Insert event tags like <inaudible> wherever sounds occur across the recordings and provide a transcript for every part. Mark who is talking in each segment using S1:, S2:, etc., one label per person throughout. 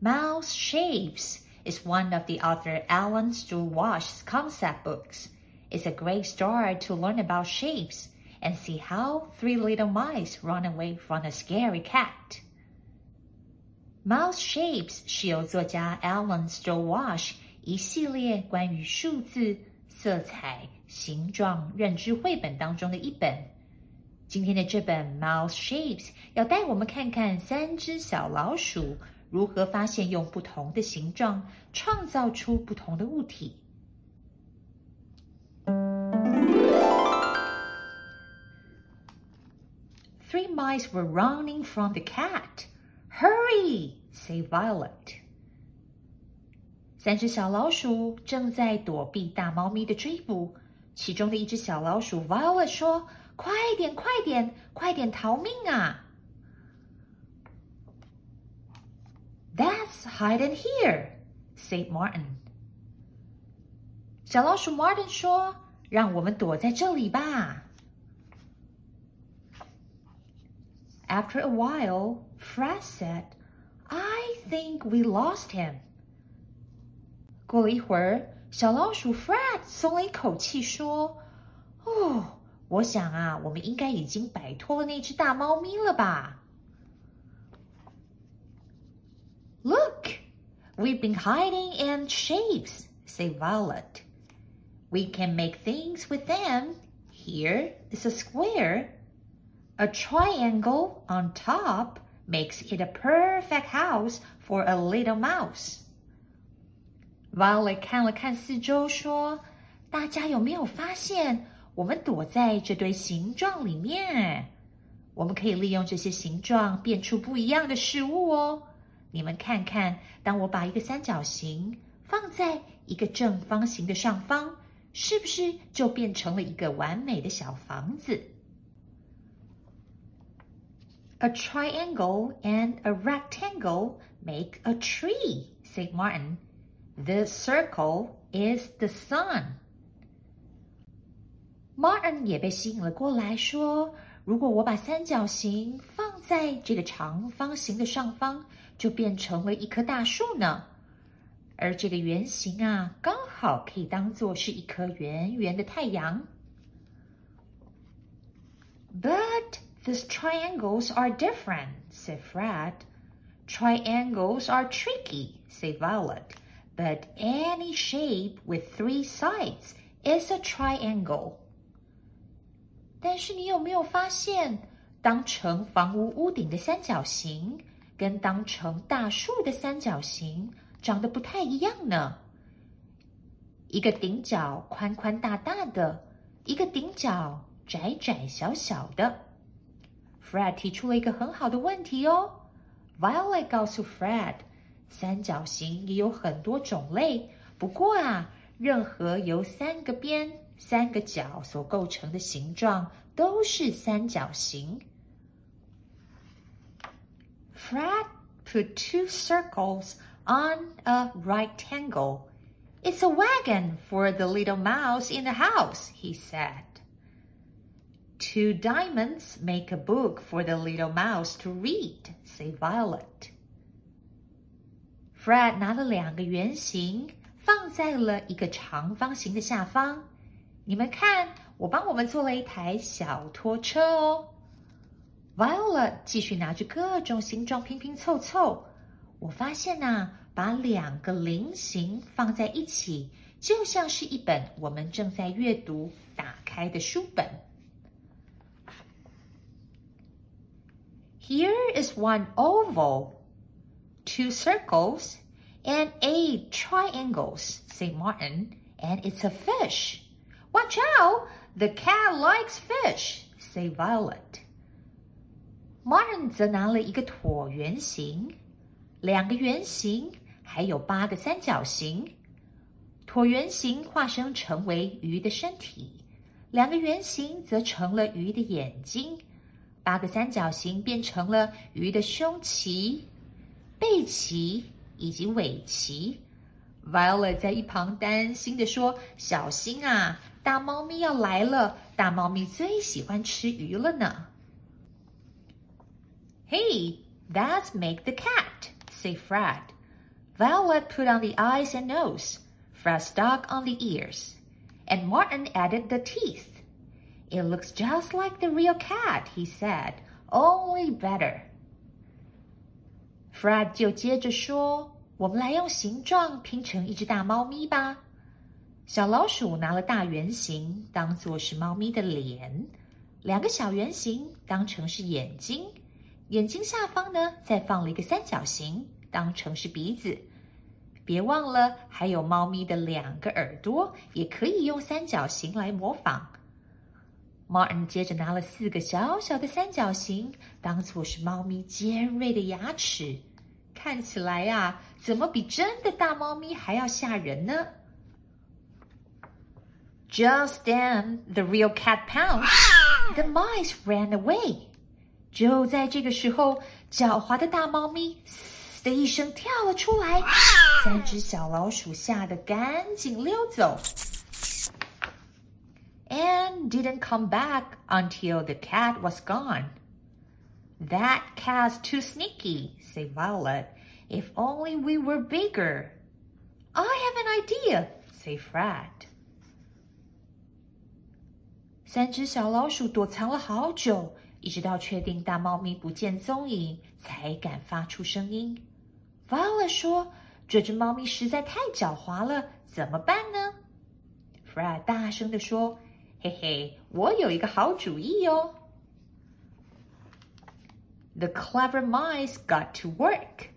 S1: Mouse Shapes is one of the author Ellen Stoll Walsh's concept books. It's a great start to learn about shapes and see how three little mice run away from a scary cat. Mouse Shapes 是由作家 Ellen Stoll Walsh 一系列关于数字、色彩、形状、认知绘本当中的一本。今天的这本 Mouse Shapes 如何发现用不同的形状创造出不同的物体。Three mice were running from the cat. Hurry! say Violet. 三只小老鼠正在躲避大猫咪的追捕。其中的一只小老鼠 Violet 说：“快点，快点，快点逃命啊 ！”That's hide and here, said Martin. 小老鼠 Martin 说：“让我们躲在这里吧。” After a while, Fred said, "I think we lost him." 过了一会儿。小老鼠 Fred 松了一口气，说：“哦，我想啊，我们应该已经摆脱了那只大猫咪了吧 ？”Look, we've been hiding in shapes, said Violet. We can make things with them. Here is a square. A triangle on top makes it a perfect house for a little mouse. Violet 看了看四周，说：“大家有没有发现，我们躲在这堆形状里面？我们可以利用这些形状变出不一样的事物哦。 ”你们看看，当我把一个三角形放在一个正方形的上方，是不是就变成了一个完美的小房子？”A triangle and a rectangle make a tree, said Martin. The circle is the sun. Martin 也被吸引了过来，说：“如果我把三角形放在这个长方形的上方，就变成了一棵大树呢。而这个圆形啊，刚好可以当做是一颗圆圆的太阳。” But these triangles are different, said Fred. Triangles are tricky, said Violet. But any shape with three sides is a triangle. 但是你有没有发现， 当成房屋屋顶的三角形，跟当成大树的三角形长得不太一样呢？一个顶角宽宽大大的，一个顶角窄窄小小的。Fred 提出了一个很好的问题哦。Violet 告诉 Fred。三角形也有很多种类，不过啊，任何由三个边、三个角所构成的形状都是三角形。Fred put two circles on a rectangle. It's a wagon for the little mouse in the house, he said. Two diamonds make a book for the little mouse to read, said Violet. Fred 拿了两个圆形，放在了一个长方形的下方。你们看， 我帮我们做了一台小拖车哦。Violet 继续拿着各种形状拼拼凑凑。我发现呐，把两个菱形放在一起，就像是一本我们正在阅读打开的书本。Here is one oval. two circles, and eight triangles, said Martin, and it's a fish. Watch out! The cat likes fish, say Violet. Martin 则拿了一个椭圆形，两个圆形，还有八个三角形。椭圆形化身成为鱼的身体，两个圆形则成了鱼的眼睛，八个三角形变成了鱼的胸鳍、背鳍以及尾鳍。Violet 在一旁担心地说：“小心啊，大猫咪要来了！大猫咪最喜欢吃鱼了呢。” Hey, that's make the cat, say Fred. Violet put on the eyes and nose. Fred stuck on the ears. And Martin added the teeth. It looks just like the real cat, he said, only better. Fred 就接着说：“我们来用形状拼成一只大猫咪吧。” 小老鼠拿了大圆形当做是猫咪的脸，两个小圆形当成是眼睛。眼睛下方呢，再放了一个三角形，当成是鼻子。别忘了，还有猫咪的两个耳朵，也可以用三角形来模仿。Martin 接着拿了四个小小的三角形，当做是猫咪尖锐的牙齿。看起来呀，怎么比真的大猫咪还要吓人呢 ？Just then, the real cat pounced. <gasps> The mice ran away. 就在这个时候，狡猾的大猫咪“嘶”的一声跳了出来，三只小老鼠吓得赶紧溜走，and didn't come back until the cat was gone. That cat's too sneaky, said Violet. If only we were bigger. I have an idea, said Fred. 三只小老鼠躲藏了好久。一直到确定大猫咪不见踪影，才敢发出声音。Violet 说：“这只猫咪实在太狡猾了，怎么办呢？”Fred 大声的说：“嘿嘿，我有一个好主意哦。” The clever mice got to work.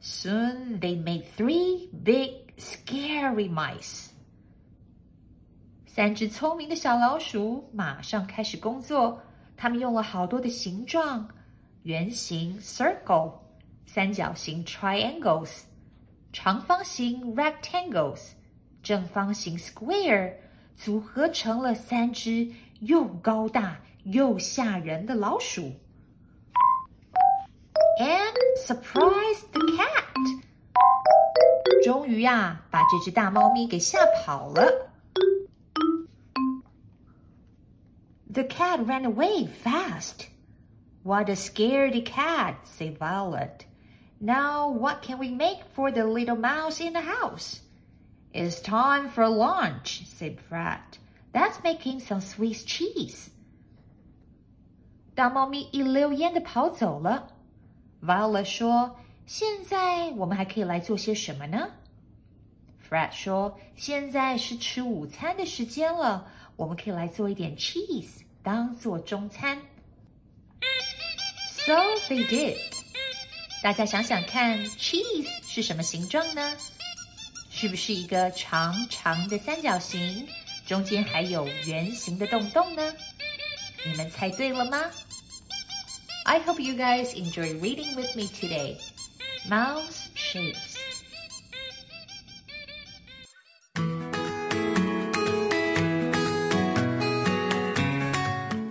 S1: Soon they made three big, scary mice. 三只聪明的小老鼠马上开始工作。他们用了好多的形状：圆形 （circle）、三角形 （triangles）、长方形 （rectangles）、正方形 （square），组合成了三只又高大又吓人的老鼠。And surprise the cat！终于呀，把这只大猫咪给吓跑了。The cat ran away fast. What a scaredy cat, said Violet. Now what can we make for the little mouse in the house? It's time for lunch, said Fred. That's making some Swiss cheese. 大猫咪一溜烟的跑走了。Violet 说：“现在我们还可以来做些什么呢 ？”Fred 说：“现在是吃午餐的时间了，我们可以来做一点 cheese。”当做中餐。So they did。大家想想看，cheese 是什么形状呢？是不是一个长长的三角形，中间还有圆形的洞洞呢？你们猜对了吗？I hope you guys enjoy reading with me today. Mouse shapes.